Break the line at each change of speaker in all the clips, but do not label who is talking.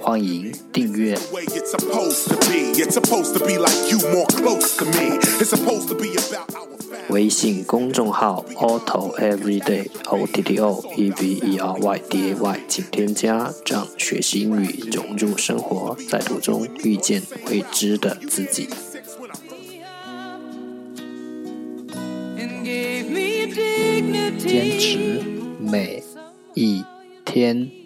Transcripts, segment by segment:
欢迎订阅。微信公众号 Otto Everyday O T T O E V E R Y D A Y，请添加，让学习英语融入生活，在途中遇见未知的自己。坚持每一天。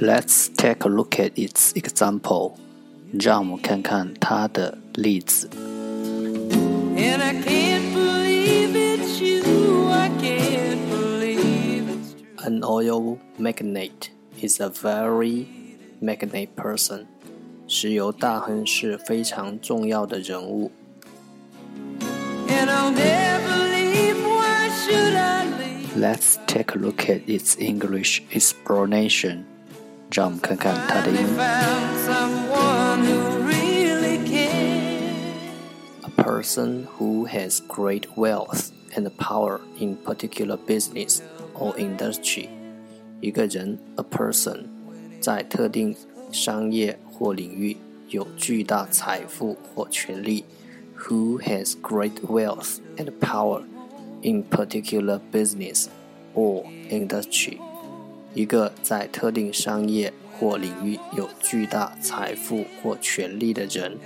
Let's take a look at its example. 让我们看看它的例子。An oil magnate is a very magnate person. 石油大亨是非常重要的人物。Let's take a look at its English explanation. 让我们看看它的英文。A person who has great wealth and power in particular business or industry，一个人，a person，在特定商业或领域有巨大财富或权利，who has great wealth and power in particular business or industry。 一个在特定商业或领域有巨大财富或权力的人。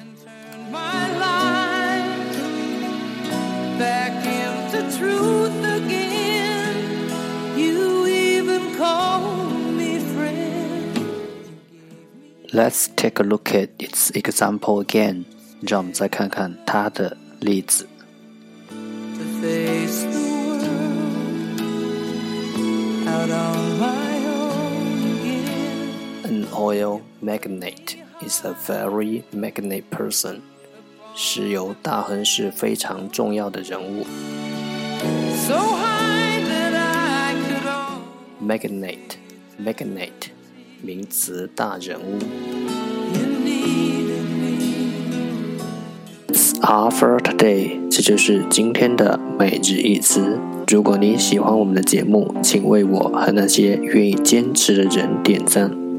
Let's take a look at its example again。让我们再看看它的例子。Oil magnate is a very magnate person. 石油大亨是非常重要的人物。Magnate, magnate，名词大人物。all for today，这就是今天的每日一词。如果你喜欢我们的节目，请为我和那些愿意坚持的人点赞。